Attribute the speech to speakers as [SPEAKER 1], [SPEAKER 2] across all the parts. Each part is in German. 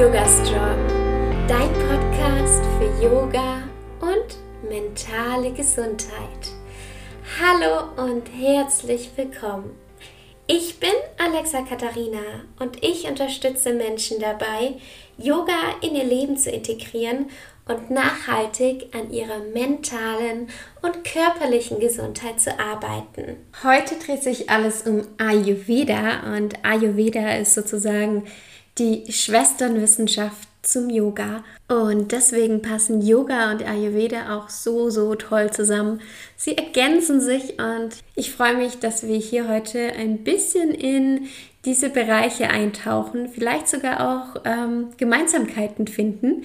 [SPEAKER 1] Yoga Strong, dein Podcast für Yoga und mentale Gesundheit. Hallo und herzlich willkommen. Ich bin Alexa Katharina und ich unterstütze Menschen dabei, Yoga in ihr Leben zu integrieren und nachhaltig an ihrer mentalen und körperlichen Gesundheit zu arbeiten. Heute dreht sich alles um Ayurveda und Ayurveda ist sozusagen die Schwesternwissenschaft zum Yoga und deswegen passen Yoga und Ayurveda auch so, so toll zusammen. Sie ergänzen sich und ich freue mich, dass wir hier heute ein bisschen in diese Bereiche eintauchen, vielleicht sogar auch ähm, Gemeinsamkeiten finden.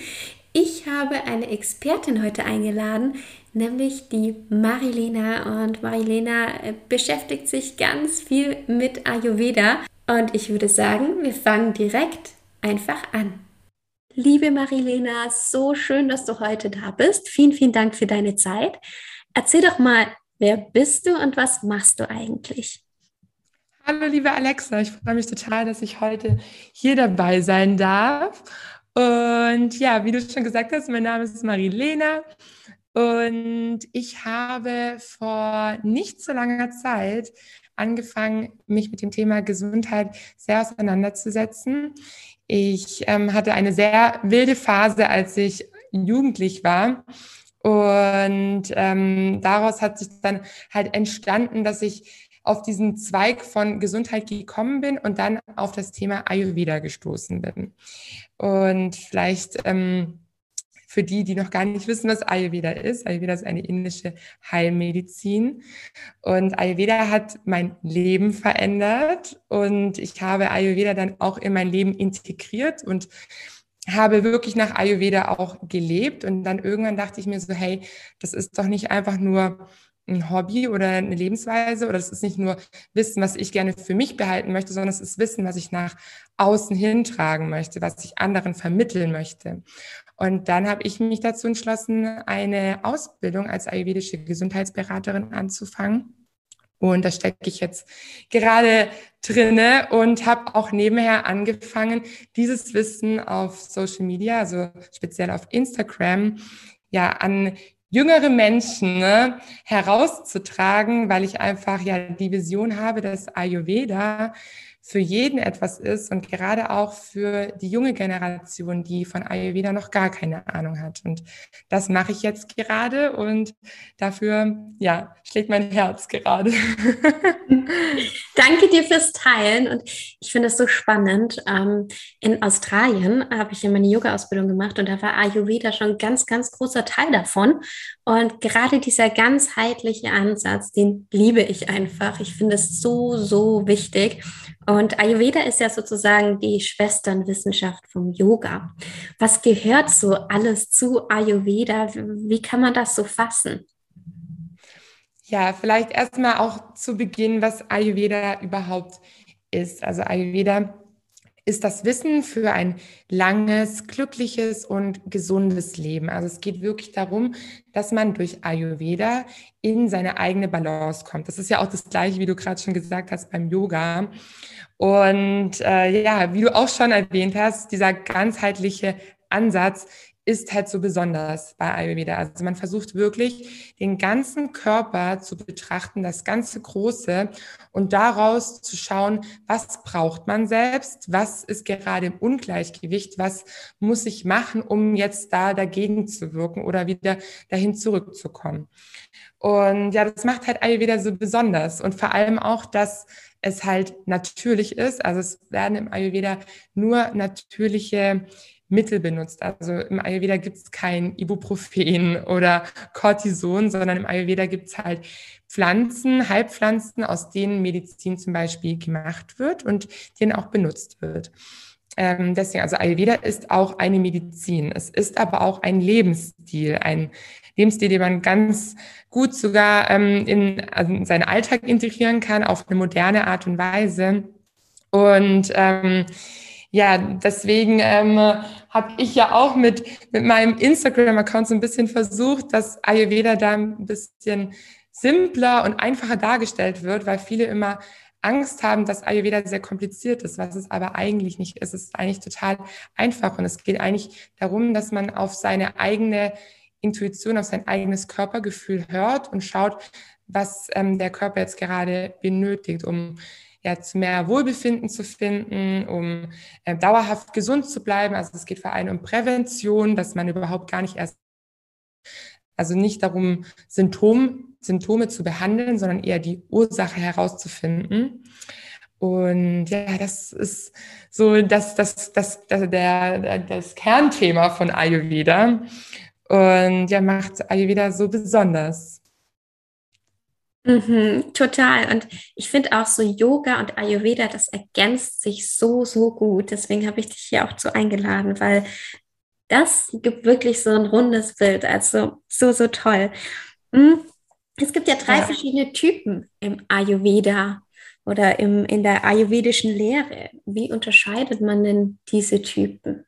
[SPEAKER 1] Ich habe eine Expertin heute eingeladen, nämlich die Marilena. Und Marilena äh, beschäftigt sich ganz viel mit Ayurveda. Und ich würde sagen, wir fangen direkt einfach an. Liebe Marilena, so schön, dass du heute da bist. Vielen, vielen Dank für deine Zeit. Erzähl doch mal, wer bist du und was machst du eigentlich?
[SPEAKER 2] Hallo, liebe Alexa, ich freue mich total, dass ich heute hier dabei sein darf. Und ja, wie du schon gesagt hast, mein Name ist Marilena und ich habe vor nicht so langer Zeit angefangen, mich mit dem Thema Gesundheit sehr auseinanderzusetzen. Ich ähm, hatte eine sehr wilde Phase, als ich jugendlich war. Und ähm, daraus hat sich dann halt entstanden, dass ich auf diesen Zweig von Gesundheit gekommen bin und dann auf das Thema Ayurveda gestoßen bin. Und vielleicht ähm, für die, die noch gar nicht wissen, was Ayurveda ist. Ayurveda ist eine indische Heilmedizin. Und Ayurveda hat mein Leben verändert. Und ich habe Ayurveda dann auch in mein Leben integriert und habe wirklich nach Ayurveda auch gelebt. Und dann irgendwann dachte ich mir so, hey, das ist doch nicht einfach nur ein Hobby oder eine Lebensweise oder es ist nicht nur Wissen, was ich gerne für mich behalten möchte, sondern es ist Wissen, was ich nach außen hintragen möchte, was ich anderen vermitteln möchte. Und dann habe ich mich dazu entschlossen, eine Ausbildung als ayurvedische Gesundheitsberaterin anzufangen. Und da stecke ich jetzt gerade drinne und habe auch nebenher angefangen, dieses Wissen auf Social Media, also speziell auf Instagram, ja, an jüngere Menschen ne, herauszutragen, weil ich einfach ja die Vision habe, dass Ayurveda für jeden etwas ist und gerade auch für die junge Generation, die von Ayurveda noch gar keine Ahnung hat. Und das mache ich jetzt gerade und dafür, ja, schlägt mein Herz gerade.
[SPEAKER 1] Danke dir fürs Teilen und ich finde es so spannend. Ähm, in Australien habe ich ja meine Yoga-Ausbildung gemacht und da war Ayurveda schon ein ganz, ganz großer Teil davon. Und gerade dieser ganzheitliche Ansatz, den liebe ich einfach. Ich finde es so, so wichtig. Und Ayurveda ist ja sozusagen die Schwesternwissenschaft vom Yoga. Was gehört so alles zu Ayurveda? Wie kann man das so fassen?
[SPEAKER 2] Ja, vielleicht erstmal auch zu Beginn, was Ayurveda überhaupt ist. Also Ayurveda ist das Wissen für ein langes, glückliches und gesundes Leben. Also es geht wirklich darum, dass man durch Ayurveda in seine eigene Balance kommt. Das ist ja auch das Gleiche, wie du gerade schon gesagt hast beim Yoga. Und äh, ja, wie du auch schon erwähnt hast, dieser ganzheitliche Ansatz ist halt so besonders bei Ayurveda. Also man versucht wirklich den ganzen Körper zu betrachten, das ganze Große und daraus zu schauen, was braucht man selbst, was ist gerade im Ungleichgewicht, was muss ich machen, um jetzt da dagegen zu wirken oder wieder dahin zurückzukommen. Und ja, das macht halt Ayurveda so besonders und vor allem auch, dass es halt natürlich ist. Also es werden im Ayurveda nur natürliche Mittel benutzt. Also im Ayurveda gibt es kein Ibuprofen oder Cortison, sondern im Ayurveda gibt es halt Pflanzen, Heilpflanzen, aus denen Medizin zum Beispiel gemacht wird und denen auch benutzt wird. Ähm, deswegen, also Ayurveda ist auch eine Medizin. Es ist aber auch ein Lebensstil, ein Lebensstil, den man ganz gut sogar ähm, in, also in seinen Alltag integrieren kann, auf eine moderne Art und Weise. Und ähm, ja, deswegen ähm, habe ich ja auch mit, mit meinem Instagram-Account so ein bisschen versucht, dass Ayurveda da ein bisschen simpler und einfacher dargestellt wird, weil viele immer Angst haben, dass Ayurveda sehr kompliziert ist, was es aber eigentlich nicht ist. Es ist eigentlich total einfach und es geht eigentlich darum, dass man auf seine eigene Intuition, auf sein eigenes Körpergefühl hört und schaut, was ähm, der Körper jetzt gerade benötigt, um ja, zu mehr Wohlbefinden zu finden, um äh, dauerhaft gesund zu bleiben. Also es geht vor allem um Prävention, dass man überhaupt gar nicht erst, also nicht darum, Symptom, Symptome zu behandeln, sondern eher die Ursache herauszufinden. Und ja, das ist so das, das, das, das, der, das Kernthema von Ayurveda. Und ja, macht Ayurveda so besonders.
[SPEAKER 1] Mhm, total. Und ich finde auch so Yoga und Ayurveda, das ergänzt sich so, so gut. Deswegen habe ich dich hier auch zu eingeladen, weil das gibt wirklich so ein rundes Bild. Also so, so toll. Hm, es gibt ja drei ja. verschiedene Typen im Ayurveda oder im, in der ayurvedischen Lehre. Wie unterscheidet man denn diese Typen?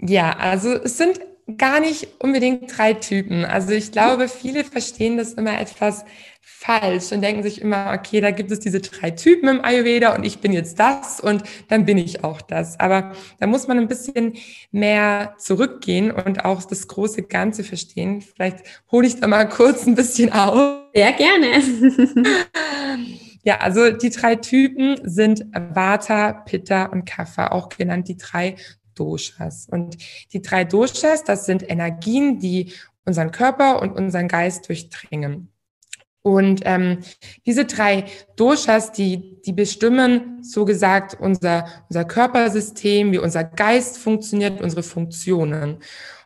[SPEAKER 2] Ja, also es sind gar nicht unbedingt drei Typen. Also ich glaube, viele verstehen das immer etwas falsch und denken sich immer, okay, da gibt es diese drei Typen im Ayurveda und ich bin jetzt das und dann bin ich auch das. Aber da muss man ein bisschen mehr zurückgehen und auch das große Ganze verstehen. Vielleicht hole ich da mal kurz ein bisschen auf.
[SPEAKER 1] Sehr gerne.
[SPEAKER 2] Ja, also die drei Typen sind Vata, Pitta und Kapha, auch genannt die drei Doshas. Und die drei Doshas, das sind Energien, die unseren Körper und unseren Geist durchdringen. Und ähm, diese drei Doshas, die, die bestimmen, so gesagt, unser, unser Körpersystem, wie unser Geist funktioniert, unsere Funktionen.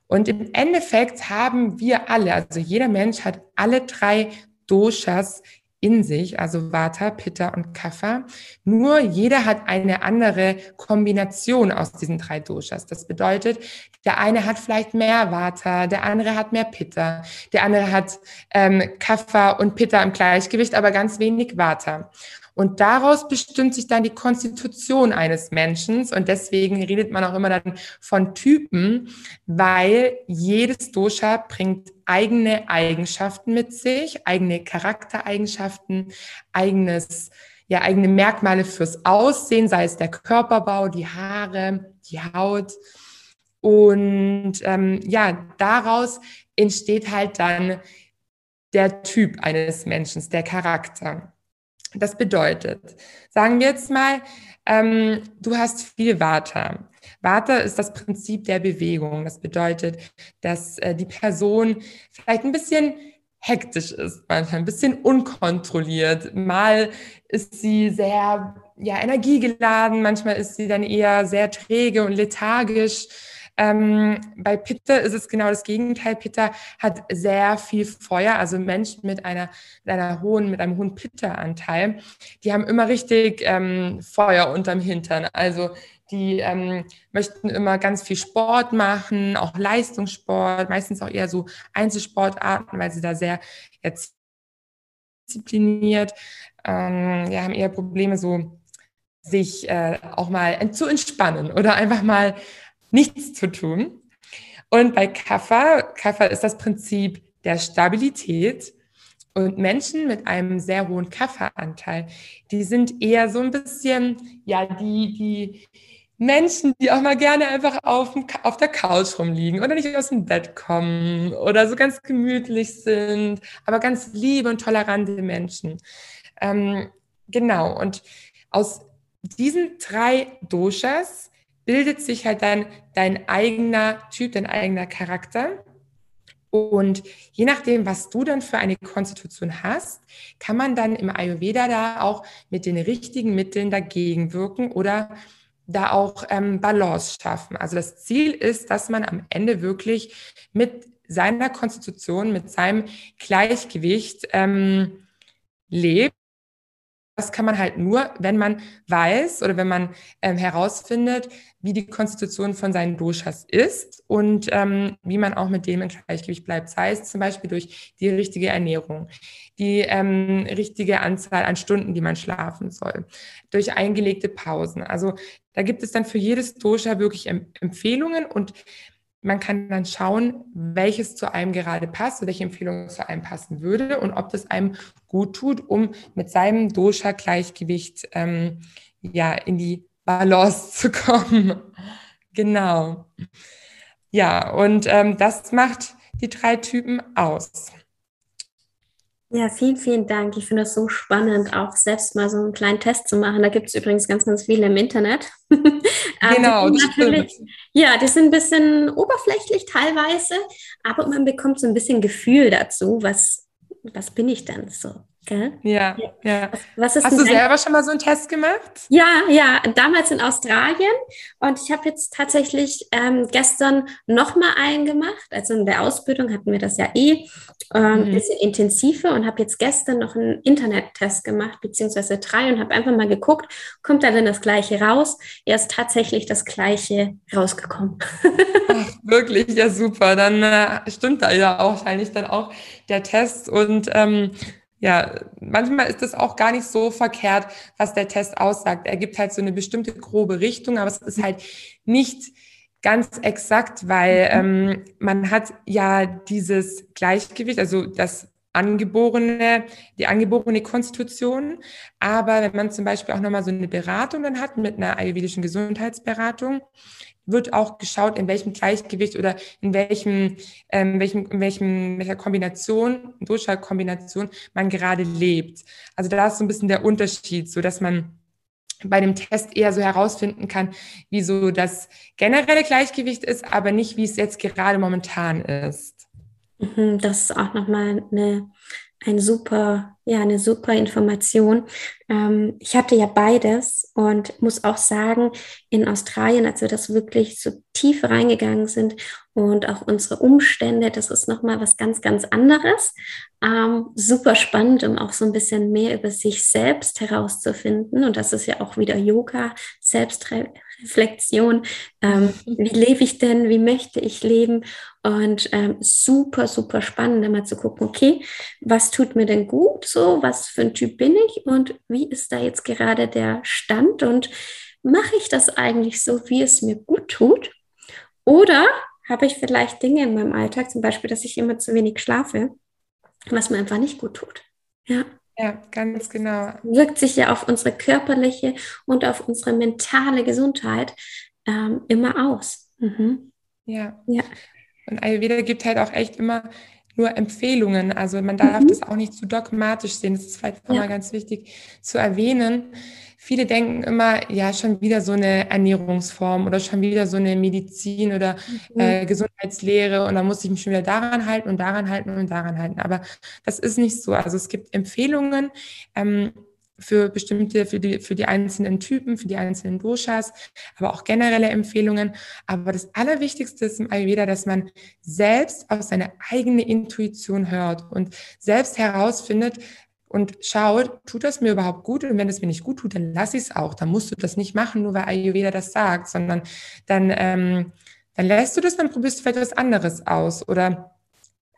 [SPEAKER 2] Und im Endeffekt haben wir alle, also jeder Mensch hat alle drei Doshas in sich, also Vata, Pitta und Kapha. Nur jeder hat eine andere Kombination aus diesen drei Doshas. Das bedeutet, der eine hat vielleicht mehr Vata, der andere hat mehr Pitta, der andere hat ähm, Kapha und Pitta im Gleichgewicht, aber ganz wenig Vata. Und daraus bestimmt sich dann die Konstitution eines Menschen. Und deswegen redet man auch immer dann von Typen, weil jedes Dosha bringt eigene Eigenschaften mit sich, eigene Charaktereigenschaften, eigenes, ja, eigene Merkmale fürs Aussehen, sei es der Körperbau, die Haare, die Haut. Und ähm, ja, daraus entsteht halt dann der Typ eines Menschen, der Charakter. Das bedeutet, sagen wir jetzt mal, ähm, du hast viel Vata. Vata ist das Prinzip der Bewegung. Das bedeutet, dass äh, die Person vielleicht ein bisschen hektisch ist, manchmal ein bisschen unkontrolliert. Mal ist sie sehr ja, energiegeladen, manchmal ist sie dann eher sehr träge und lethargisch. Ähm, bei Pitta ist es genau das Gegenteil. Pitta hat sehr viel Feuer, also Menschen mit einer, mit einer hohen, mit einem hohen Pitta-Anteil, die haben immer richtig ähm, Feuer unterm Hintern. Also die ähm, möchten immer ganz viel Sport machen, auch Leistungssport, meistens auch eher so Einzelsportarten, weil sie da sehr jetzt diszipliniert, ähm, ja, haben eher Probleme so sich äh, auch mal zu entspannen oder einfach mal nichts zu tun. Und bei Kaffer, Kaffer ist das Prinzip der Stabilität. Und Menschen mit einem sehr hohen Kafferanteil, die sind eher so ein bisschen, ja, die, die Menschen, die auch mal gerne einfach auf, auf der Couch rumliegen oder nicht aus dem Bett kommen oder so ganz gemütlich sind, aber ganz liebe und tolerante Menschen. Ähm, genau. Und aus diesen drei Doshas bildet sich halt dann dein eigener Typ, dein eigener Charakter. Und je nachdem, was du dann für eine Konstitution hast, kann man dann im Ayurveda da auch mit den richtigen Mitteln dagegen wirken oder da auch ähm, Balance schaffen. Also das Ziel ist, dass man am Ende wirklich mit seiner Konstitution, mit seinem Gleichgewicht ähm, lebt das kann man halt nur, wenn man weiß oder wenn man ähm, herausfindet, wie die Konstitution von seinen Doshas ist und ähm, wie man auch mit dem in Gleichgewicht bleibt. Sei es zum Beispiel durch die richtige Ernährung, die ähm, richtige Anzahl an Stunden, die man schlafen soll, durch eingelegte Pausen. Also da gibt es dann für jedes Dosha wirklich Empfehlungen und man kann dann schauen, welches zu einem gerade passt, welche Empfehlung zu einem passen würde und ob das einem gut tut, um mit seinem Dosha-Gleichgewicht ähm, ja in die Balance zu kommen. genau. Ja, und ähm, das macht die drei Typen aus.
[SPEAKER 1] Ja, vielen, vielen Dank. Ich finde das so spannend, auch selbst mal so einen kleinen Test zu machen. Da gibt es übrigens ganz, ganz viele im Internet.
[SPEAKER 2] genau, das natürlich,
[SPEAKER 1] stimmt. Ja, die sind ein bisschen oberflächlich teilweise, aber man bekommt so ein bisschen Gefühl dazu, was, was bin ich denn so?
[SPEAKER 2] Gell? Ja, ja. Was, was Hast du selber schon mal so einen Test gemacht?
[SPEAKER 1] Ja, ja, damals in Australien. Und ich habe jetzt tatsächlich ähm, gestern nochmal einen gemacht. Also in der Ausbildung hatten wir das ja eh ein ähm, mhm. bisschen intensiver und habe jetzt gestern noch einen Internet-Test gemacht, beziehungsweise drei und habe einfach mal geguckt, kommt da denn das Gleiche raus? Er ist tatsächlich das Gleiche rausgekommen.
[SPEAKER 2] Ach, wirklich, ja super. Dann äh, stimmt da ja auch wahrscheinlich dann auch der Test und ähm, ja, manchmal ist es auch gar nicht so verkehrt, was der Test aussagt. Er gibt halt so eine bestimmte grobe Richtung, aber es ist halt nicht ganz exakt, weil mhm. ähm, man hat ja dieses Gleichgewicht, also das angeborene, die angeborene Konstitution. Aber wenn man zum Beispiel auch nochmal so eine Beratung dann hat mit einer ayurvedischen Gesundheitsberatung, wird auch geschaut, in welchem Gleichgewicht oder in welchem, ähm, welchem, in welchem, welcher Kombination, Durchschaltkombination man gerade lebt. Also da ist so ein bisschen der Unterschied, so dass man bei dem Test eher so herausfinden kann, wie so das generelle Gleichgewicht ist, aber nicht, wie es jetzt gerade momentan ist.
[SPEAKER 1] Mhm, das ist auch nochmal eine, ein super, ja, eine super Information. Ähm, ich hatte ja beides und muss auch sagen, in Australien, als wir das wirklich so tief reingegangen sind und auch unsere Umstände, das ist nochmal was ganz, ganz anderes. Ähm, super spannend, um auch so ein bisschen mehr über sich selbst herauszufinden. Und das ist ja auch wieder Yoga, Selbstreflexion. Ähm, wie lebe ich denn? Wie möchte ich leben? Und ähm, super, super spannend, immer zu gucken, okay, was tut mir denn gut? So, was für ein Typ bin ich? Und wie ist da jetzt gerade der Stand? Und mache ich das eigentlich so, wie es mir gut tut? Oder habe ich vielleicht Dinge in meinem Alltag, zum Beispiel, dass ich immer zu wenig schlafe, was mir einfach nicht gut tut. Ja.
[SPEAKER 2] Ja, ganz genau.
[SPEAKER 1] Wirkt sich ja auf unsere körperliche und auf unsere mentale Gesundheit ähm, immer aus.
[SPEAKER 2] Mhm. Ja. ja. Und Ayurveda gibt halt auch echt immer nur Empfehlungen. Also man darf mhm. das auch nicht zu dogmatisch sehen. Das ist vielleicht ja. mal ganz wichtig zu erwähnen. Viele denken immer, ja, schon wieder so eine Ernährungsform oder schon wieder so eine Medizin oder mhm. äh, Gesundheitslehre und dann muss ich mich schon wieder daran halten und daran halten und daran halten. Aber das ist nicht so. Also es gibt Empfehlungen. Ähm, für bestimmte, für die, für die einzelnen Typen, für die einzelnen Doshas, aber auch generelle Empfehlungen. Aber das Allerwichtigste ist im Ayurveda, dass man selbst auf seine eigene Intuition hört und selbst herausfindet, und schaut, tut das mir überhaupt gut? Und wenn es mir nicht gut tut, dann lass ich es auch. Dann musst du das nicht machen, nur weil Ayurveda das sagt, sondern dann, ähm, dann lässt du das, dann probierst du vielleicht was anderes aus. Oder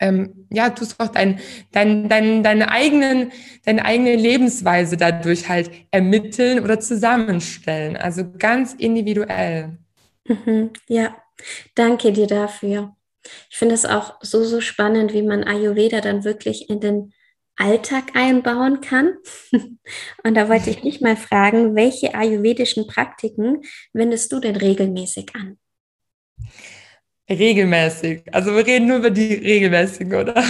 [SPEAKER 2] ähm, ja, tust auch dein, dein, dein, deine, eigenen, deine eigene Lebensweise dadurch halt ermitteln oder zusammenstellen. Also ganz individuell.
[SPEAKER 1] Mhm, ja, danke dir dafür. Ich finde es auch so, so spannend, wie man Ayurveda dann wirklich in den Alltag einbauen kann. Und da wollte ich dich mal fragen, welche ayurvedischen Praktiken wendest du denn regelmäßig an?
[SPEAKER 2] Regelmäßig. Also wir reden nur über die regelmäßigen, oder?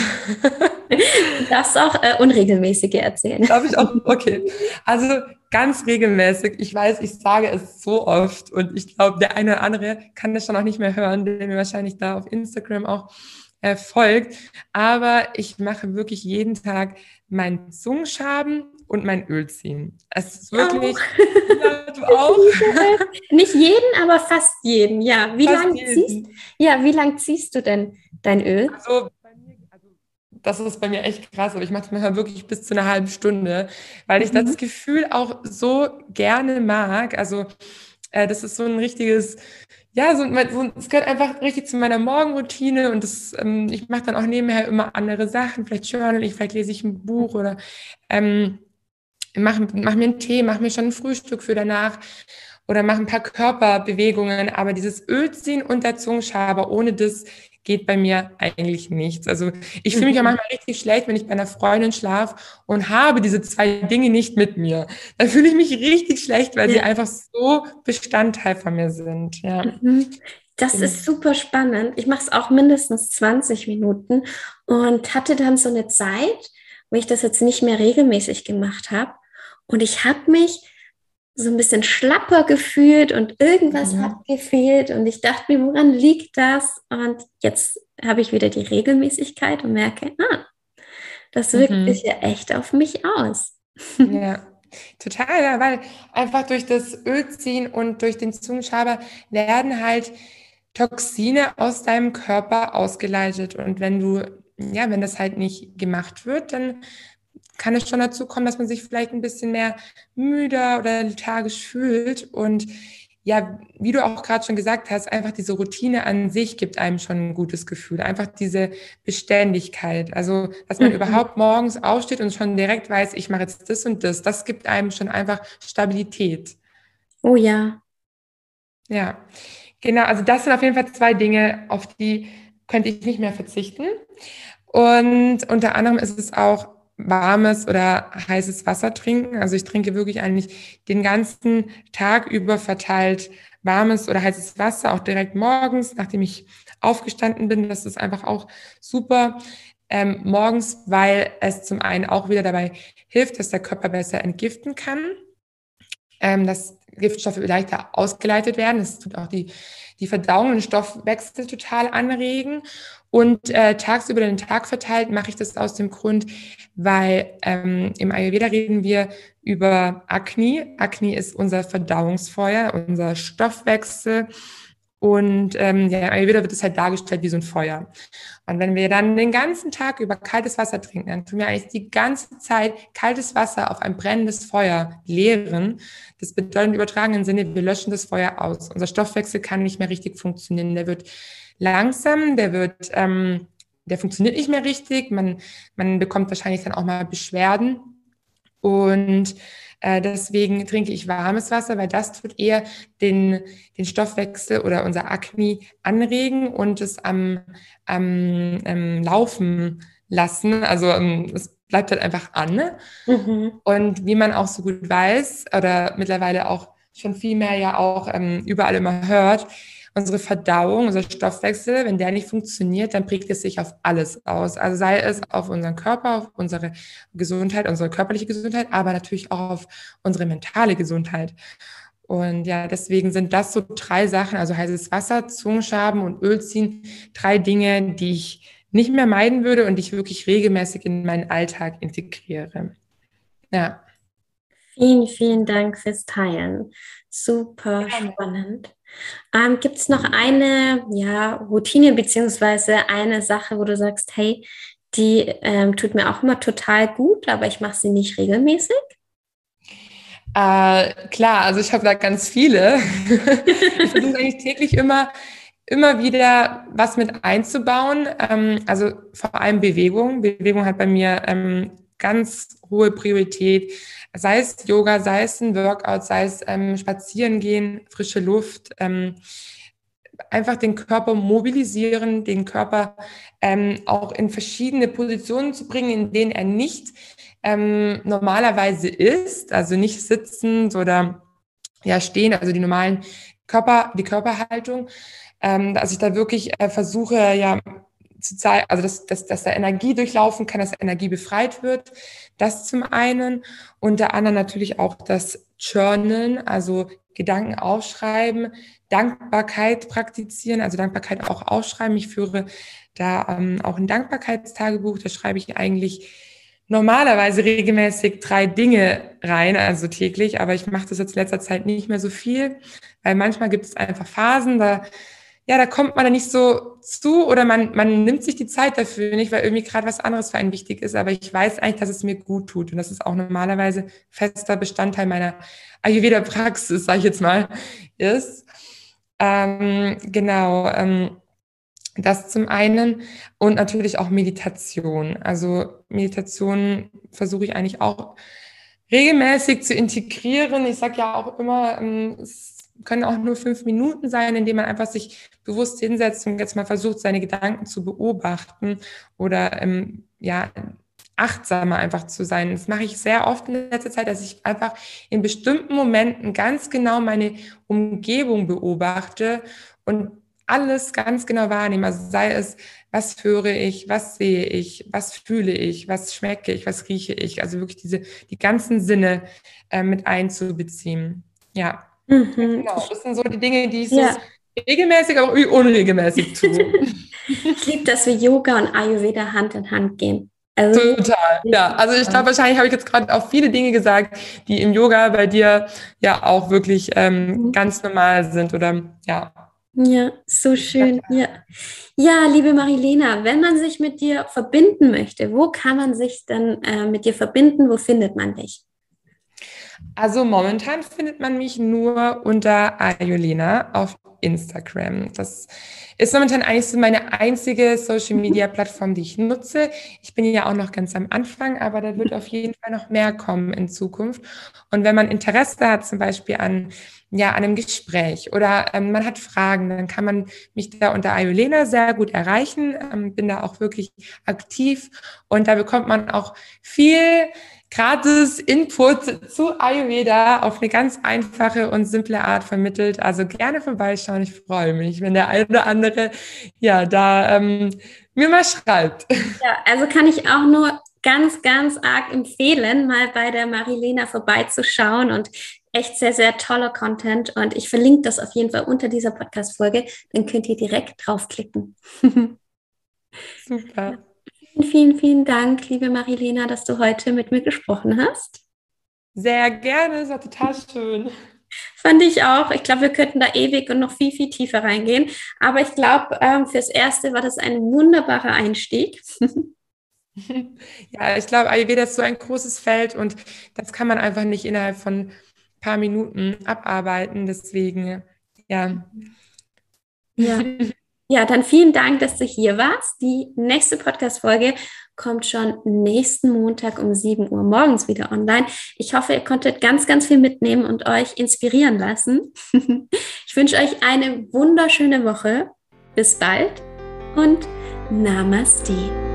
[SPEAKER 1] Du darfst auch äh, unregelmäßige erzählen.
[SPEAKER 2] Darf ich auch? Okay. Also ganz regelmäßig. Ich weiß, ich sage es so oft und ich glaube, der eine oder andere kann das schon auch nicht mehr hören, der mir wahrscheinlich da auf Instagram auch äh, folgt. Aber ich mache wirklich jeden Tag meinen Zungenschaben und mein Öl ziehen. Es ist wirklich.
[SPEAKER 1] Ja, du auch? Nicht jeden, aber fast jeden. Ja. Wie lange ziehst, ja, wie lang ziehst du denn dein Öl?
[SPEAKER 2] Also, also das ist bei mir echt krass, aber ich mache es mir wirklich bis zu einer halben Stunde, weil ich mhm. das Gefühl auch so gerne mag. Also äh, das ist so ein richtiges ja, so, so, es gehört einfach richtig zu meiner Morgenroutine und das, ähm, ich mache dann auch nebenher immer andere Sachen, vielleicht journal ich, vielleicht lese ich ein Buch oder ähm, mache mach mir einen Tee, mache mir schon ein Frühstück für danach. oder mache ein paar Körperbewegungen, aber dieses Ölziehen und der Zungenschaber, ohne das geht bei mir eigentlich nichts. Also ich fühle mich auch mhm. manchmal richtig schlecht, wenn ich bei einer Freundin schlafe und habe diese zwei Dinge nicht mit mir. Dann fühle ich mich richtig schlecht, weil ja. sie einfach so Bestandteil von mir sind. Ja.
[SPEAKER 1] Mhm. Das genau. ist super spannend. Ich mache es auch mindestens 20 Minuten und hatte dann so eine Zeit, wo ich das jetzt nicht mehr regelmäßig gemacht habe. Und ich habe mich so ein bisschen schlapper gefühlt und irgendwas mhm. hat gefehlt und ich dachte mir, woran liegt das? Und jetzt habe ich wieder die Regelmäßigkeit und merke, ah, das wirkt mhm. sich ja echt auf mich aus.
[SPEAKER 2] Ja, total, ja, weil einfach durch das Ölziehen und durch den Zungenschaber werden halt Toxine aus deinem Körper ausgeleitet und wenn du ja, wenn das halt nicht gemacht wird, dann kann es schon dazu kommen, dass man sich vielleicht ein bisschen mehr müder oder lethargisch fühlt. Und ja, wie du auch gerade schon gesagt hast, einfach diese Routine an sich gibt einem schon ein gutes Gefühl. Einfach diese Beständigkeit. Also, dass man mhm. überhaupt morgens aufsteht und schon direkt weiß, ich mache jetzt das und das. Das gibt einem schon einfach Stabilität.
[SPEAKER 1] Oh ja.
[SPEAKER 2] Ja, genau. Also, das sind auf jeden Fall zwei Dinge, auf die könnte ich nicht mehr verzichten. Und unter anderem ist es auch warmes oder heißes Wasser trinken. Also ich trinke wirklich eigentlich den ganzen Tag über verteilt warmes oder heißes Wasser, auch direkt morgens, nachdem ich aufgestanden bin. Das ist einfach auch super. Ähm, morgens, weil es zum einen auch wieder dabei hilft, dass der Körper besser entgiften kann, ähm, dass Giftstoffe leichter ausgeleitet werden. Das tut auch die, die Verdauung und Stoffwechsel total anregen. Und äh, tagsüber den Tag verteilt mache ich das aus dem Grund, weil ähm, im Ayurveda reden wir über Agni. Agni ist unser Verdauungsfeuer, unser Stoffwechsel. Und ähm, ja, im Ayurveda wird es halt dargestellt wie so ein Feuer. Und wenn wir dann den ganzen Tag über kaltes Wasser trinken, dann tun wir eigentlich die ganze Zeit kaltes Wasser auf ein brennendes Feuer leeren. Das bedeutet im übertragenen Sinne, wir löschen das Feuer aus. Unser Stoffwechsel kann nicht mehr richtig funktionieren. Der wird langsam, der wird, ähm, der funktioniert nicht mehr richtig. Man, man bekommt wahrscheinlich dann auch mal Beschwerden. Und äh, deswegen trinke ich warmes Wasser, weil das tut eher den, den Stoffwechsel oder unser Akne anregen und es am, am ähm, Laufen lassen. Also ähm, es bleibt halt einfach an. Mhm. Und wie man auch so gut weiß oder mittlerweile auch schon viel mehr ja auch ähm, überall immer hört, unsere Verdauung, unser Stoffwechsel, wenn der nicht funktioniert, dann prägt es sich auf alles aus. Also sei es auf unseren Körper, auf unsere Gesundheit, unsere körperliche Gesundheit, aber natürlich auch auf unsere mentale Gesundheit. Und ja, deswegen sind das so drei Sachen, also heißes Wasser, Zungenschaben und Ölziehen, drei Dinge, die ich nicht mehr meiden würde und die ich wirklich regelmäßig in meinen Alltag integriere. Ja.
[SPEAKER 1] Vielen, vielen Dank fürs Teilen. Super spannend. Ähm, Gibt es noch eine ja, Routine beziehungsweise eine Sache, wo du sagst, hey, die ähm, tut mir auch immer total gut, aber ich mache sie nicht regelmäßig?
[SPEAKER 2] Äh, klar, also ich habe da ganz viele. ich versuche eigentlich täglich immer, immer wieder was mit einzubauen. Ähm, also vor allem Bewegung. Bewegung hat bei mir ähm, ganz hohe Priorität. Sei es Yoga, sei es ein Workout, sei es ähm, Spazieren gehen, frische Luft, ähm, einfach den Körper mobilisieren, den Körper ähm, auch in verschiedene Positionen zu bringen, in denen er nicht ähm, normalerweise ist, also nicht sitzend oder ja stehen, also die normalen Körper, die Körperhaltung, ähm, dass ich da wirklich äh, versuche, ja zu zeigen, also dass, dass, dass da Energie durchlaufen kann, dass Energie befreit wird. Das zum einen. Unter anderem natürlich auch das Journalen, also Gedanken aufschreiben, Dankbarkeit praktizieren, also Dankbarkeit auch aufschreiben. Ich führe da ähm, auch ein Dankbarkeitstagebuch, da schreibe ich eigentlich normalerweise regelmäßig drei Dinge rein, also täglich, aber ich mache das jetzt in letzter Zeit nicht mehr so viel, weil manchmal gibt es einfach Phasen, da ja, da kommt man da nicht so zu oder man, man nimmt sich die Zeit dafür nicht, weil irgendwie gerade was anderes für einen wichtig ist. Aber ich weiß eigentlich, dass es mir gut tut. Und das ist auch normalerweise fester Bestandteil meiner Ayurveda-Praxis, sage ich jetzt mal, ist. Ähm, genau. Ähm, das zum einen und natürlich auch Meditation. Also Meditation versuche ich eigentlich auch regelmäßig zu integrieren. Ich sage ja auch immer, ähm, es können auch nur fünf Minuten sein, indem man einfach sich bewusst hinsetzt und jetzt mal versucht, seine Gedanken zu beobachten oder ähm, ja, achtsamer einfach zu sein. Das mache ich sehr oft in letzter Zeit, dass ich einfach in bestimmten Momenten ganz genau meine Umgebung beobachte und alles ganz genau wahrnehme. Also sei es, was höre ich, was sehe ich, was fühle ich, was schmecke ich, was rieche ich. Also wirklich diese, die ganzen Sinne äh, mit einzubeziehen. Ja. Mhm. Genau. Das sind so die Dinge, die ich so ja. regelmäßig, aber unregelmäßig tue.
[SPEAKER 1] ich liebe, dass wir Yoga und Ayurveda Hand in Hand gehen.
[SPEAKER 2] Also, Total, ja. Also ich glaube, wahrscheinlich habe ich jetzt gerade auch viele Dinge gesagt, die im Yoga bei dir ja auch wirklich ähm, mhm. ganz normal sind oder ja.
[SPEAKER 1] Ja, so schön. Ja. ja, liebe Marilena, wenn man sich mit dir verbinden möchte, wo kann man sich dann äh, mit dir verbinden? Wo findet man dich?
[SPEAKER 2] Also momentan findet man mich nur unter Ayolena auf Instagram. Das ist momentan eigentlich so meine einzige Social Media Plattform, die ich nutze. Ich bin ja auch noch ganz am Anfang, aber da wird auf jeden Fall noch mehr kommen in Zukunft. Und wenn man Interesse hat, zum Beispiel an ja, an einem Gespräch oder ähm, man hat Fragen, dann kann man mich da unter Ayolena sehr gut erreichen. Ähm, bin da auch wirklich aktiv und da bekommt man auch viel gratis Input zu Ayurveda auf eine ganz einfache und simple Art vermittelt. Also gerne vorbeischauen. Ich freue mich, wenn der eine oder andere ja da ähm, mir mal schreibt.
[SPEAKER 1] Ja, also kann ich auch nur ganz, ganz arg empfehlen, mal bei der Marilena vorbeizuschauen und echt sehr, sehr toller Content und ich verlinke das auf jeden Fall unter dieser Podcast-Folge, dann könnt ihr direkt draufklicken. Super. Vielen, vielen Dank, liebe Marilena, dass du heute mit mir gesprochen hast.
[SPEAKER 2] Sehr gerne, es war total schön.
[SPEAKER 1] Fand ich auch. Ich glaube, wir könnten da ewig und noch viel, viel tiefer reingehen. Aber ich glaube, ähm, fürs Erste war das ein wunderbarer Einstieg.
[SPEAKER 2] ja, ich glaube, Ayurveda ist so ein großes Feld und das kann man einfach nicht innerhalb von ein paar Minuten abarbeiten. Deswegen, ja.
[SPEAKER 1] Ja. Ja, dann vielen Dank, dass du hier warst. Die nächste Podcast-Folge kommt schon nächsten Montag um 7 Uhr morgens wieder online. Ich hoffe, ihr konntet ganz, ganz viel mitnehmen und euch inspirieren lassen. ich wünsche euch eine wunderschöne Woche. Bis bald und Namaste.